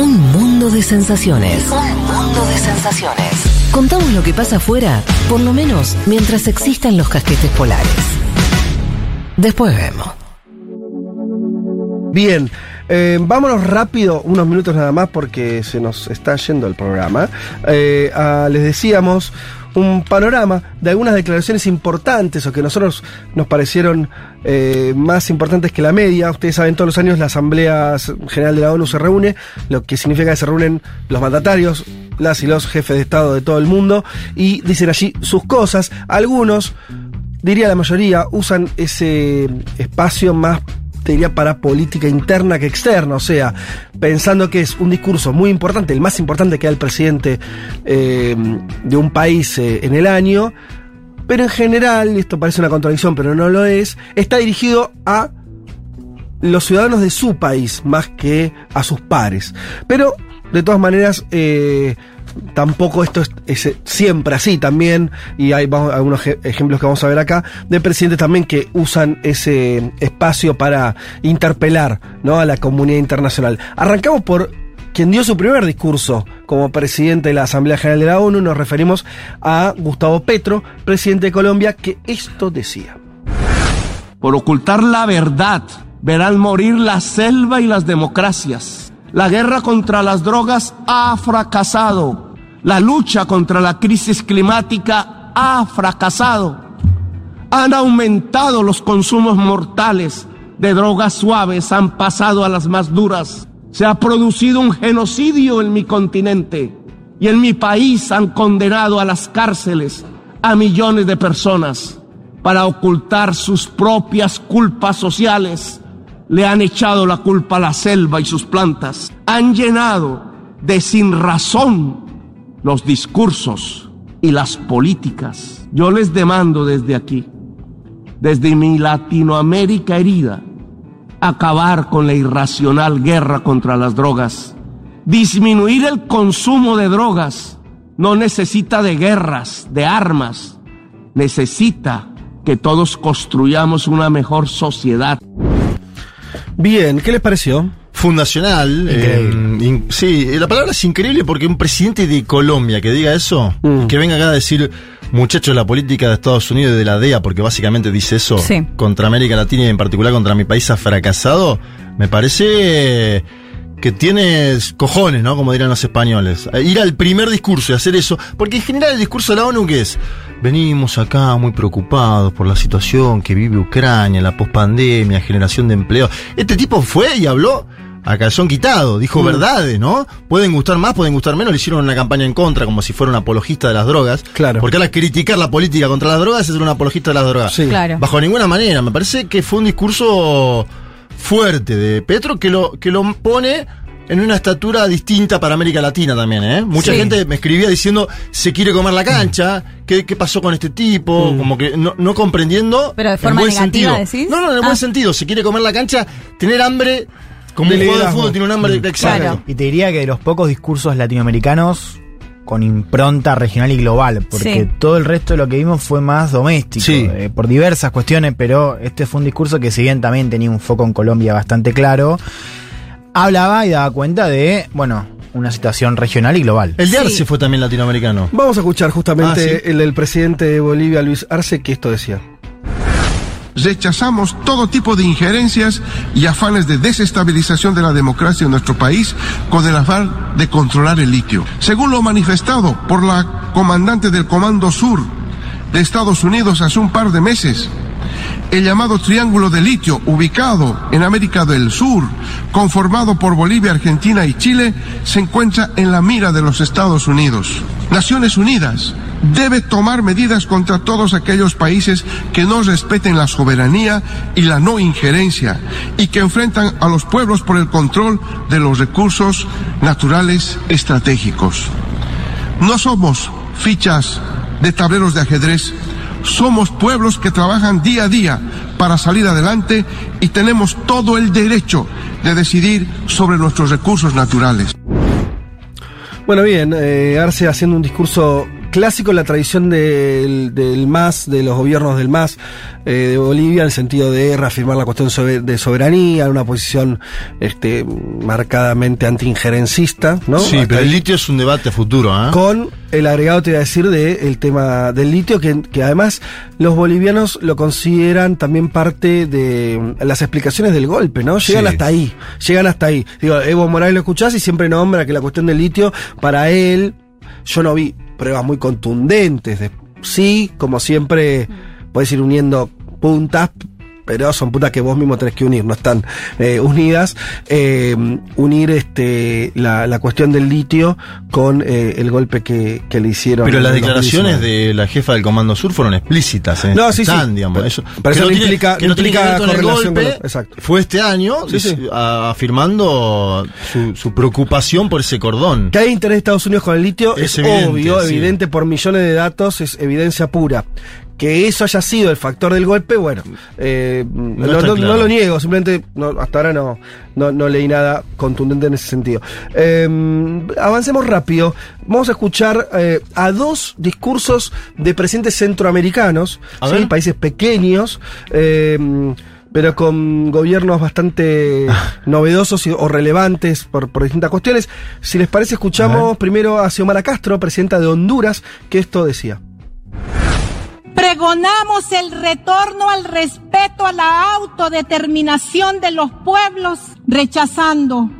Un mundo de sensaciones. Un mundo de sensaciones. Contamos lo que pasa afuera, por lo menos mientras existan los casquetes polares. Después vemos. Bien, eh, vámonos rápido, unos minutos nada más porque se nos está yendo el programa. Eh, ah, les decíamos un panorama de algunas declaraciones importantes o que nosotros nos parecieron eh, más importantes que la media. Ustedes saben, todos los años la Asamblea General de la ONU se reúne, lo que significa que se reúnen los mandatarios, las y los jefes de Estado de todo el mundo y dicen allí sus cosas. Algunos, diría la mayoría, usan ese espacio más diría para política interna que externa, o sea, pensando que es un discurso muy importante, el más importante que da el presidente eh, de un país eh, en el año, pero en general, esto parece una contradicción, pero no lo es, está dirigido a los ciudadanos de su país más que a sus pares. Pero, de todas maneras, eh, tampoco esto es, siempre así también, y hay algunos ejemplos que vamos a ver acá, de presidentes también que usan ese espacio para interpelar ¿no? a la comunidad internacional. Arrancamos por quien dio su primer discurso como presidente de la Asamblea General de la ONU, nos referimos a Gustavo Petro, presidente de Colombia, que esto decía. Por ocultar la verdad, verán morir la selva y las democracias la guerra contra las drogas ha fracasado. La lucha contra la crisis climática ha fracasado. Han aumentado los consumos mortales de drogas suaves, han pasado a las más duras. Se ha producido un genocidio en mi continente y en mi país han condenado a las cárceles a millones de personas para ocultar sus propias culpas sociales le han echado la culpa a la selva y sus plantas. Han llenado de sin razón los discursos y las políticas. Yo les demando desde aquí, desde mi Latinoamérica herida, acabar con la irracional guerra contra las drogas. Disminuir el consumo de drogas no necesita de guerras, de armas, necesita que todos construyamos una mejor sociedad. Bien, ¿qué les pareció? Fundacional. Eh, sí, la palabra es increíble porque un presidente de Colombia que diga eso, mm. que venga acá a decir, muchachos, la política de Estados Unidos y de la DEA, porque básicamente dice eso, contra América Latina y en particular contra mi país ha fracasado, me parece que tienes cojones, ¿no? Como dirán los españoles. Ir al primer discurso y hacer eso, porque en general el discurso de la ONU, ¿qué es? Venimos acá muy preocupados por la situación que vive Ucrania, la pospandemia, generación de empleo. Este tipo fue y habló a calzón quitado, dijo mm. verdades, ¿no? Pueden gustar más, pueden gustar menos, le hicieron una campaña en contra, como si fuera un apologista de las drogas. Claro. Porque ahora criticar la política contra las drogas es ser un apologista de las drogas. Sí. Claro. Bajo ninguna manera. Me parece que fue un discurso fuerte de Petro que lo, que lo pone en una estatura distinta para América Latina también, ¿eh? Mucha gente me escribía diciendo, se quiere comer la cancha, ¿qué, pasó con este tipo? Mm. Como que no, comprendiendo. Pero de forma buen negativa, sentido. decís. No, no, en el buen ah. sentido, se quiere comer la cancha, tener hambre, como un jugador de fútbol tiene un hambre, mm. exacto. Y te diría que de los pocos discursos latinoamericanos con impronta regional y global, porque todo el resto de lo que vimos fue más doméstico, eh, por diversas cuestiones, pero este fue un discurso que si bien también tenía un foco en Colombia bastante claro, hablaba y daba cuenta de, bueno, una situación regional y global. El de Arce fue también latinoamericano. Vamos a escuchar justamente ah, el del presidente de Bolivia, Luis Arce, que esto decía. Rechazamos todo tipo de injerencias y afanes de desestabilización de la democracia en nuestro país con el afán de controlar el litio. Según lo manifestado por la comandante del Comando Sur de Estados Unidos hace un par de meses, el llamado Triángulo de Litio, ubicado en América del Sur, conformado por Bolivia, Argentina y Chile, se encuentra en la mira de los Estados Unidos. Naciones Unidas debe tomar medidas contra todos aquellos países que no respeten la soberanía y la no injerencia y que enfrentan a los pueblos por el control de los recursos naturales estratégicos. No somos fichas de tableros de ajedrez somos pueblos que trabajan día a día para salir adelante y tenemos todo el derecho de decidir sobre nuestros recursos naturales. Bueno, bien, eh, Arce haciendo un discurso clásico en la tradición del, del MAS, de los gobiernos del MAS eh, de Bolivia, en el sentido de reafirmar la cuestión de soberanía, una posición este, marcadamente anti-injerencista, ¿no? Sí, pero el litio es un debate futuro, ¿eh? Con el agregado, te iba a decir, del tema del litio, que, que además los bolivianos lo consideran también parte de las explicaciones del golpe, ¿no? Llegan hasta ahí, llegan hasta ahí. Digo, Evo Morales lo escuchás y siempre nombra que la cuestión del litio, para él, yo no vi pruebas muy contundentes. De, sí, como siempre, puedes ir uniendo puntas, pero son putas que vos mismo tenés que unir, no están eh, unidas. Eh, unir este la, cuestión del litio con eh, el golpe que, le hicieron. Pero las declaraciones de la jefa del Comando Sur fueron explícitas. no, sí, sí. Digamos, eso, pero eso no, implica, que no implica correlación golpe, exacto. Fue este año afirmando su, preocupación por ese cordón. Que hay interés de Estados Unidos con el litio es, obvio, evidente por millones de datos, es evidencia pura que eso haya sido el factor del golpe, bueno, eh, no, lo niego, simplemente hasta ahora no, no, leí nada contundente en ese sentido. Em, avancemos rápido. Vamos a escuchar eh, a dos discursos de presidentes centroamericanos, países pequeños. Em, pero con gobiernos bastante novedosos o relevantes por, distintas cuestiones. Si les parece, escuchamos primero a Xiomara Castro, presidenta de Honduras, que esto decía. Pregonamos el retorno al respeto a la autodeterminación de los pueblos, rechazando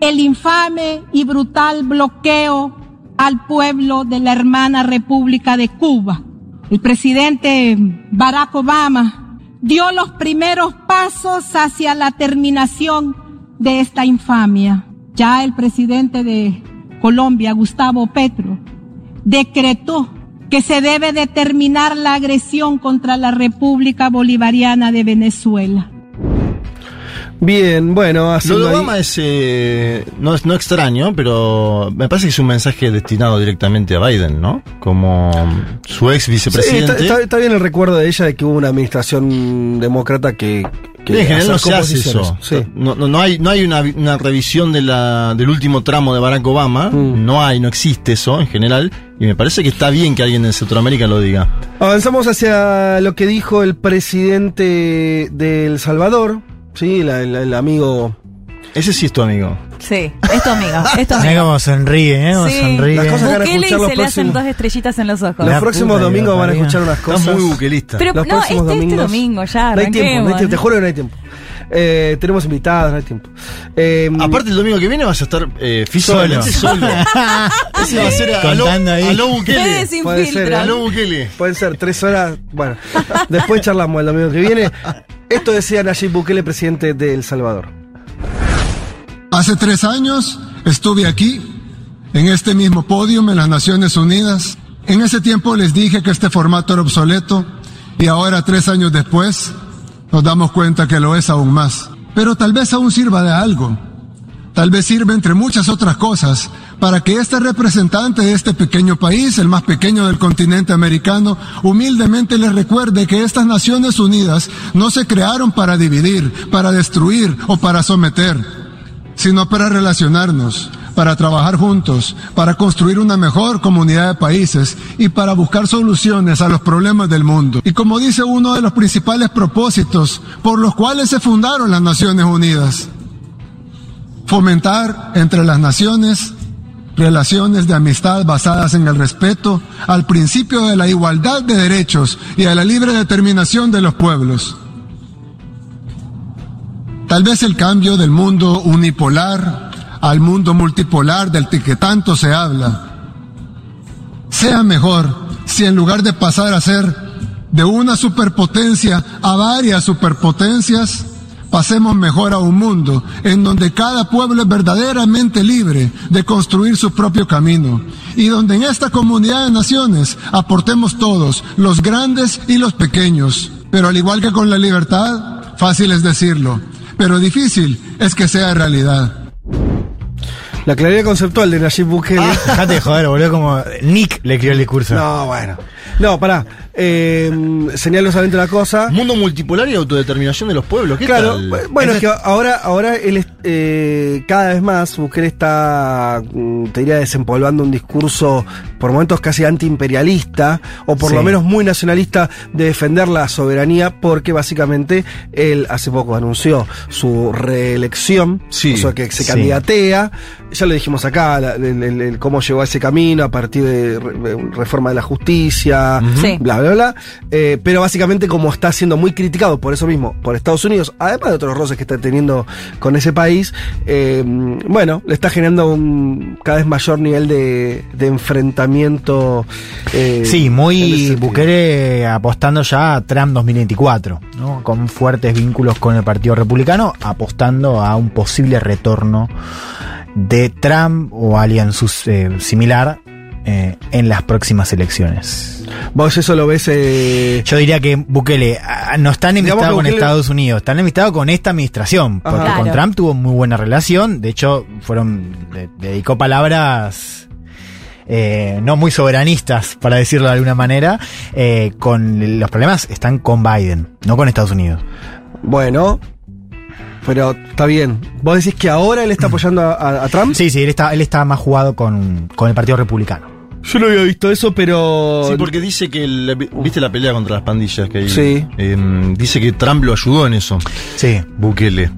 el infame y brutal bloqueo al pueblo de la hermana República de Cuba. El presidente Barack Obama dio los primeros pasos hacia la terminación de esta infamia. Ya el presidente de Colombia, Gustavo Petro, decretó que se debe determinar la agresión contra la República Bolivariana de Venezuela. Bien, bueno, así. Lo de Obama es, eh, no es no extraño, pero me parece que es un mensaje destinado directamente a Biden, ¿no? Como su ex vicepresidente. está, bien el recuerdo de ella de que hubo una administración demócrata que. que en general no se hace eso. No, no, hay, no hay una, una revisión de la, del último tramo de Barack Obama. Mm. No hay, no existe eso en general. Y me parece que está bien que alguien en Centroamérica lo diga. Avanzamos hacia lo que dijo el presidente de El Salvador, sí, el, amigo. Ese sí es tu amigo. Sí, es tu amigo. Es tu amigo. como sonríe, ¿eh? sí. sonríe. Las cosas que y se le hacen dos estrellitas en los ojos. Los próximos domingos van a escuchar unas cosas. Estás muy buquelista. Pero los no, este, este domingos, este domingo ya. No hay tiempo, no hay tiempo, te juro que no hay tiempo. Eh, tenemos invitados, no hay tiempo. Eh, Aparte, el domingo que viene vas a estar eh, físicamente solo. Ese va a ser a, Contando ahí. a lo Bukele. Puede ser, a lo Bukele. Pueden ser tres horas. Bueno, después charlamos el domingo que viene. Esto decía Nayib Bukele, presidente de El Salvador. Hace tres años estuve aquí, en este mismo podio en las Naciones Unidas. En ese tiempo les dije que este formato era obsoleto y ahora, tres años después, nos damos cuenta que lo es aún más. Pero tal vez aún sirva de algo. Tal vez sirva entre muchas otras cosas para que este representante de este pequeño país, el más pequeño del continente americano, humildemente les recuerde que estas Naciones Unidas no se crearon para dividir, para destruir o para someter, sino para relacionarnos, para trabajar juntos, para construir una mejor comunidad de países y para buscar soluciones a los problemas del mundo. Y como dice uno de los principales propósitos por los cuales se fundaron las Naciones Unidas, fomentar entre las naciones relaciones de amistad basadas en el respeto al principio de la igualdad de derechos y a la libre determinación de los pueblos. Tal vez el cambio del mundo unipolar al mundo multipolar del que tanto se habla. Sea mejor si en lugar de pasar a ser de una superpotencia a varias superpotencias, pasemos mejor a un mundo en donde cada pueblo es verdaderamente libre de construir su propio camino y donde en esta comunidad de naciones aportemos todos, los grandes y los pequeños. Pero al igual que con la libertad, fácil es decirlo, pero difícil es que sea realidad. La claridad conceptual de Nayib Bukele. Ah, dejate de joder, boludo, como Nick le escribió el discurso. No, bueno. No, pará. Eh, señalo solamente una cosa. Mundo multipolar y autodeterminación de los pueblos. ¿Qué claro, tal? bueno, es que ahora, ahora él eh, cada vez más, Bukele está, mm, te diría, desempolvando un discurso por momentos casi antiimperialista, o por lo menos muy nacionalista, de defender la soberanía, porque básicamente él hace poco anunció su reelección, sí, o sea que se candidatea, ya lo dijimos acá, el, cómo llegó a ese camino a partir de reforma de la justicia, bla, bla, bla. Eh, pero básicamente como está siendo muy criticado por eso mismo, por Estados Unidos, además de otros roces que está teniendo con ese país, eh, bueno, le está generando un cada vez mayor nivel de, enfrentamiento. Eh, sí, muy Bukele apostando ya a Trump 2024, ¿no? con fuertes vínculos con el Partido Republicano, apostando a un posible retorno de Trump o alguien eh, similar eh, en las próximas elecciones. ¿Vos eso lo ves? Eh... Yo diría que Bukele ah, no está enemistado con Estados Unidos, está enemistado con esta administración, porque con Trump tuvo muy buena relación, de hecho fueron dedicó palabras eh, no muy soberanistas, para decirlo de alguna manera, con los problemas están con Biden, no con Estados Unidos. Bueno, pero está bien. ¿Vos decís que ahora él está mm. apoyando a, Trump? Sí, sí, él está, él está más jugado con, el Partido Republicano. Yo no había visto eso, pero. Sí, porque dice que. ¿Viste la pelea contra las pandillas que hay? Sí. Em, dice que Trump lo ayudó en eso. Sí. Bukele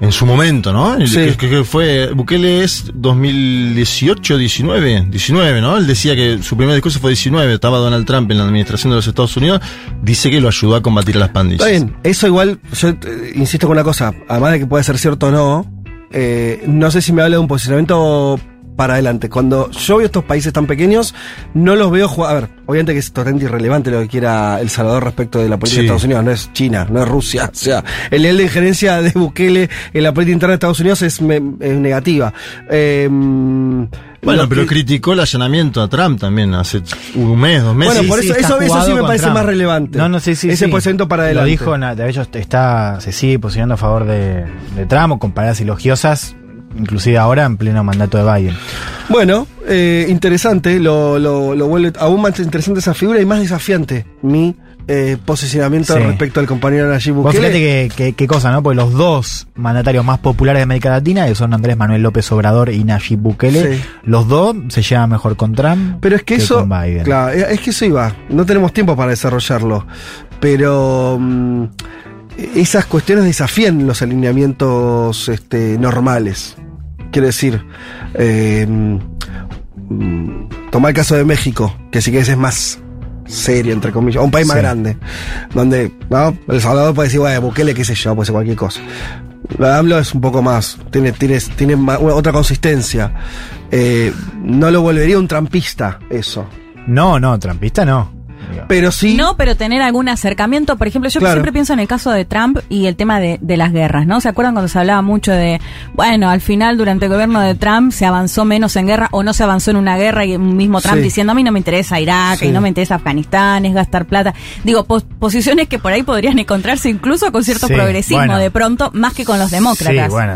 en su momento, ¿no? Sí. Que, fue, Bukele es 2018, 19, 19, ¿no? Él decía que su primer discurso fue 19, estaba Donald Trump en la administración de los Estados Unidos, dice que lo ayudó a combatir a las pandillas. Está bien, eso igual, yo eh, insisto con una cosa, además de que puede ser cierto o no, eh, no sé si me habla de un posicionamiento para adelante. Cuando yo veo estos países tan pequeños, no los veo jugar. A ver, obviamente que es totalmente irrelevante lo que quiera El Salvador respecto de la política de Estados Unidos, no es China, no es Rusia. O sea, el nivel de injerencia de Bukele en la política interna de Estados Unidos es, negativa. Em, bueno, pero criticó el allanamiento a Trump también hace un mes, dos meses. Bueno, por eso, eso, sí me parece más relevante. No, no, sí, sí. Ese posicionamiento para adelante. Lo dijo, de hecho, está, se sigue posicionando a favor de, de Trump o con palabras elogiosas inclusive ahora en pleno mandato de Biden. Bueno, eh, interesante, lo, lo, vuelve aún más interesante esa figura y más desafiante mi eh, posicionamiento respecto al compañero Nayib Bukele. fíjate qué cosa, ¿no? Porque los dos mandatarios más populares de América Latina, que son Andrés Manuel López Obrador y Nayib Bukele, los dos se llevan mejor con Trump pero es que, eso, Claro, es que eso iba. No tenemos tiempo para desarrollarlo. Pero... Mm, esas cuestiones desafían los alineamientos este, normales. Quiero decir, eh, mm, toma el caso de México, que sí que es más serio, entre comillas, o un país más grande, donde ¿no? El Salvador puede decir, bueno, Bukele, qué sé yo, puede ser cualquier cosa. La AMLO es un poco más, tiene, tiene, tiene otra consistencia. Eh, no lo volvería un trampista eso. No, no, trampista no. Pero sí. No, pero tener algún acercamiento. Por ejemplo, yo siempre pienso en el caso de Trump y el tema de, las guerras, ¿no? ¿Se acuerdan cuando se hablaba mucho de, bueno, al final durante el gobierno de Trump se avanzó menos en guerra o no se avanzó en una guerra y mismo Trump diciendo a mí no me interesa Irak y no me interesa Afganistán, es gastar plata. Digo, posiciones que por ahí podrían encontrarse incluso con cierto progresismo de pronto, más que con los demócratas. Sí, bueno,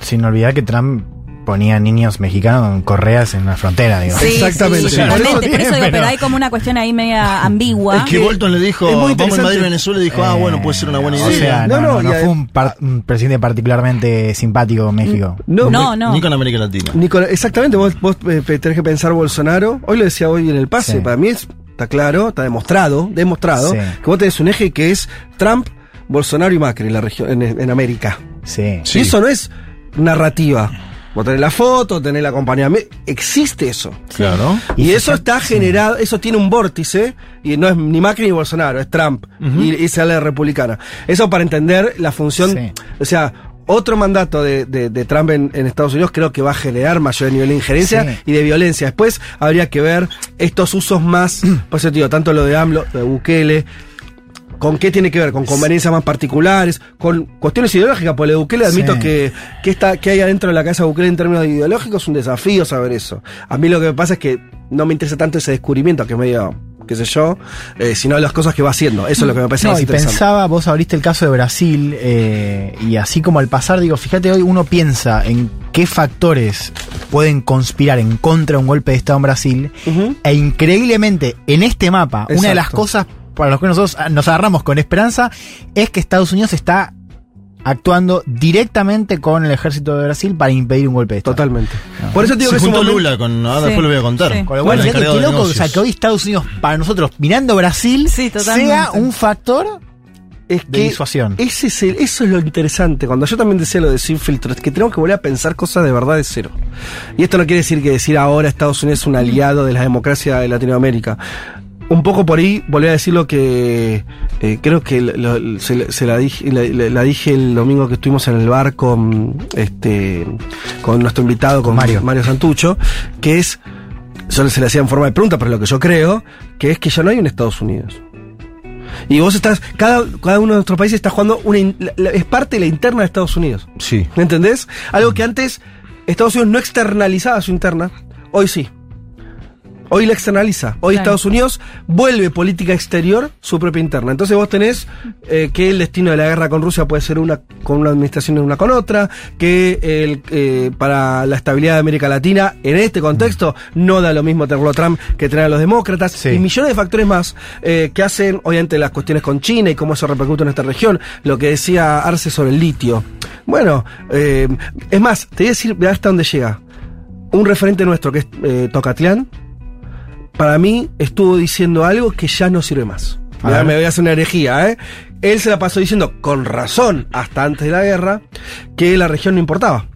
sin olvidar que Trump ponía niños mexicanos con correas en la frontera, digo. Sí, Exactamente. Sí, por, eso, digo, pero... hay como una cuestión ahí media ambigua. Es que Bolton le dijo, vamos a invadir Venezuela y dijo, ah, bueno, puede ser una buena idea. O sea, no, no, no, fue un, presidente particularmente simpático en México. No, no, no. Ni con América Latina. Ni con, exactamente, vos, vos eh, tenés que pensar Bolsonaro. Hoy lo decía hoy en el pase, para mí está claro, está demostrado, demostrado, que vos tenés un eje que es Trump, Bolsonaro y Macri en la región, en, América. Sí. Y eso no es narrativa. Vos tenés la foto, tenés la acompañamiento. Existe eso. Claro. Y, eso está generado, eso tiene un vórtice, y no es ni Macri ni Bolsonaro, es Trump. y, sale de republicana. Eso para entender la función. O sea, otro mandato de, Trump en, Estados Unidos creo que va a generar mayor nivel de injerencia y de violencia. Después habría que ver estos usos más, pues yo digo, tanto lo de AMLO, de Bukele, ¿Con qué tiene que ver? ¿Con conveniencias más particulares? ¿Con cuestiones ideológicas? Porque de Bukele admito que, que, está, que hay adentro de la casa de Bukele en términos ideológicos es un desafío saber eso. A mí lo que me pasa es que no me interesa tanto ese descubrimiento que es medio qué sé yo, eh, sino las cosas que va haciendo. Eso es lo que me parece no, y pensaba, vos abriste el caso de Brasil, eh, y así como al pasar, digo, fíjate, hoy uno piensa en qué factores pueden conspirar en contra de un golpe de Estado en Brasil. E increíblemente, en este mapa, una de las cosas para los que nosotros nos agarramos con esperanza es que Estados Unidos está actuando directamente con el ejército de Brasil para impedir un golpe de Estado. Totalmente. Por eso digo que es un Lula con ahora después lo voy a contar. Con lo cual, qué loco, o sea, que hoy Estados Unidos para nosotros mirando Brasil sea un factor es que disuasión. Ese es eso es lo interesante. Cuando yo también decía lo de sin filtro, es que tenemos que volver a pensar cosas de verdad de cero. Y esto no quiere decir que decir ahora Estados Unidos es un aliado de la democracia de Latinoamérica un poco por ahí volví a decir lo que eh, creo que se, la, dije, la, dije el domingo que estuvimos en el bar con este con nuestro invitado con Mario, Mario Santucho que es solo se le hacía en forma de pregunta pero lo que yo creo que es que ya no hay un Estados Unidos. Y vos estás cada, cada uno de nuestros países está jugando una es parte de la interna de Estados Unidos. Sí. ¿me entendés? algo que antes Estados Unidos no externalizaba su interna hoy sí Hoy la externaliza. Hoy Estados Unidos vuelve política exterior su propia interna. Entonces vos tenés eh, que el destino de la guerra con Rusia puede ser una con una administración y una con otra, que el, eh, para la estabilidad de América Latina, en este contexto, no da lo mismo tenerlo a Trump que tener a los demócratas, y millones de factores más eh, que hacen, obviamente, las cuestiones con China y cómo eso repercute en esta región. Lo que decía Arce sobre el litio. Bueno, es más, te voy a decir hasta dónde llega. Un referente nuestro que es Tocatlián, para mí estuvo diciendo algo que ya no sirve más. me voy a hacer una herejía, ¿eh? Él se la pasó diciendo, con razón, hasta antes de la guerra, que la región no importaba.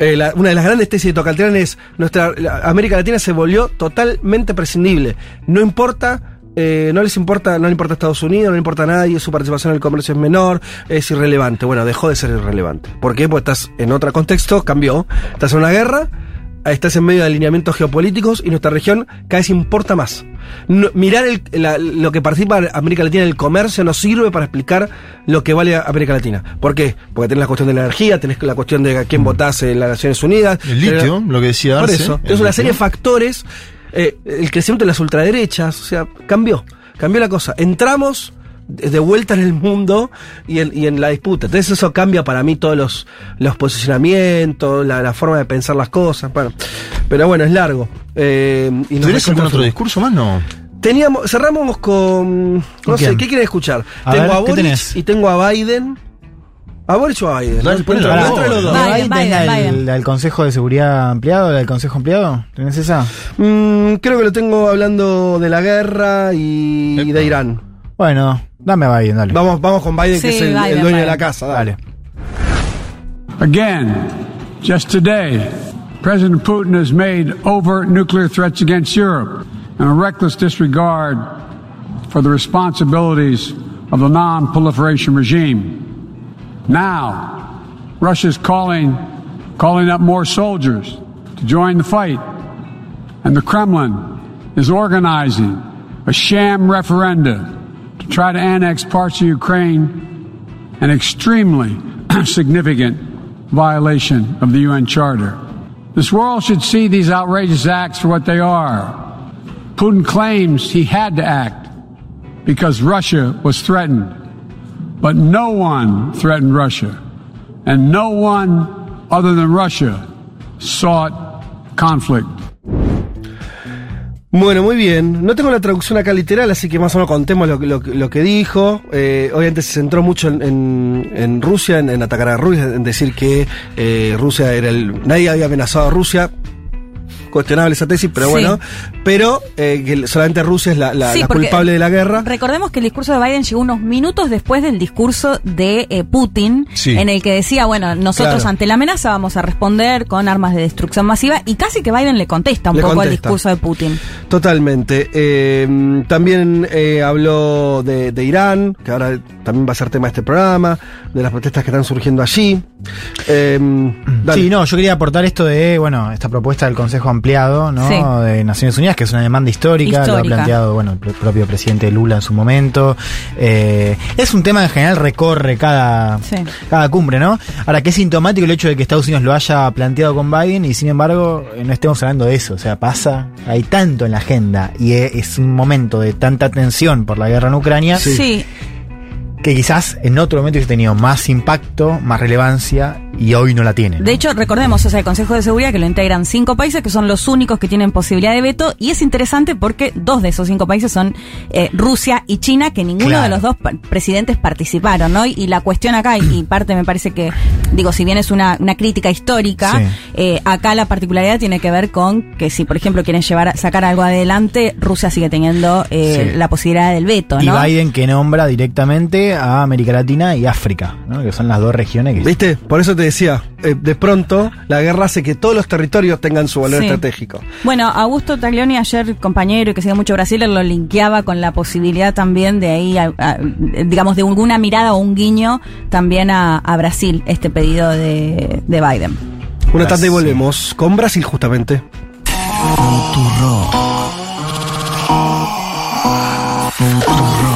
Eh, una de las grandes tesis de Tocalterán es, nuestra América Latina se volvió totalmente prescindible. No importa eh, no les importa, no le importa a Estados Unidos, no le importa a nadie, su participación en el comercio es menor, es irrelevante. Bueno, dejó de ser irrelevante. ¿Por qué? Porque estás en otro contexto, cambió. Estás en una guerra, estás en medio de alineamientos geopolíticos y nuestra región cada vez importa más. mirar lo que participa América Latina en el comercio no sirve para explicar lo que vale América Latina. ¿Por qué? Porque tenés la cuestión de la energía, tenés la cuestión de a quién mm. votás en las Naciones Unidas. El litio, lo que decía Por eso, es una serie de factores. Eh, el crecimiento de las ultraderechas, o sea, cambió. Cambió la cosa. Entramos de vuelta en el mundo y en, y en, la disputa. Entonces eso cambia para mí todos los, los posicionamientos, la, forma de pensar las cosas. Bueno, pero bueno, es largo. Eh, y algún otro discurso más? No. Teníamos, cerramos con, no sé, ¿qué quieren escuchar? tengo a Boris y tengo a Biden. ¿A Boris o a Biden? ¿no? los dos. Biden, Biden, Biden, Consejo de Seguridad Ampliado? ¿Del Consejo Ampliado? ¿Tienes esa? Mm, creo que lo tengo hablando de la guerra y, y de Irán. Bueno, dame a Biden, dale. Vamos, vamos con Biden, que es el, Biden, el dueño Biden. de la casa, dale. Again, just today, President Putin has made overt nuclear threats against Europe and a reckless disregard for the responsibilities of the non-proliferation regime. Now, Russia's calling, calling up more soldiers to join the fight, and the Kremlin is organizing a sham referenda try to annex parts of Ukraine, an extremely significant violation of the UN Charter. This world should see these outrageous acts for what they are. Putin claims he had to act because Russia was threatened. But no one threatened Russia. And no one other than Russia sought conflict. Bueno, muy bien. No tengo la traducción acá literal, así que más o menos contemos lo, lo, que dijo. Eh, obviamente se centró mucho en, en, Rusia, en, atacar a Rusia, en decir que eh, Rusia era el... Nadie había amenazado a Rusia cuestionable esa tesis, pero bueno, pero eh, que solamente Rusia es la, culpable de la guerra. Recordemos que el discurso de Biden llegó unos minutos después del discurso de eh, Putin, en el que decía, bueno, nosotros ante la amenaza vamos a responder con armas de destrucción masiva, y casi que Biden le contesta un poco al discurso de Putin. Totalmente. Eh, también habló de, de Irán, que ahora también va a ser tema de este programa, de las protestas que están surgiendo allí. sí, no, yo quería aportar esto de, bueno, esta propuesta del Consejo ampliado ¿no? de Naciones Unidas, que es una demanda histórica, lo ha planteado bueno, el propio presidente Lula en su momento. Eh, es un tema que en general recorre cada, cada cumbre, ¿no? Ahora, que es sintomático el hecho de que Estados Unidos lo haya planteado con Biden y sin embargo eh, no estemos hablando de eso. O sea, pasa, hay tanto en la agenda y es un momento de tanta tensión por la guerra en Ucrania. Sí que quizás en otro momento hubiese tenido más impacto, más relevancia y hoy no la tiene. De hecho, recordemos, o sea, el Consejo de Seguridad que lo integran cinco países que son los únicos que tienen posibilidad de veto y es interesante porque dos de esos cinco países son eh, Rusia y China, que ninguno de los dos presidentes participaron, ¿no? Y, la cuestión acá, y, parte me parece que, digo, si bien es una, una crítica histórica, eh, acá la particularidad tiene que ver con que si, por ejemplo, quieren llevar sacar algo adelante, Rusia sigue teniendo eh, la posibilidad del veto, ¿no? Y Biden que nombra directamente a América Latina y África, que son las dos regiones que... ¿Viste? Por eso te decía, eh, de pronto la guerra hace que todos los territorios tengan su valor estratégico. Bueno, Augusto Taglioni ayer, compañero y que sigue mucho Brasil, lo linkeaba con la posibilidad también de ahí, digamos, de alguna mirada o un guiño también a, Brasil, este pedido de, Biden. Una tarde y volvemos con Brasil justamente. Futuro. Futuro.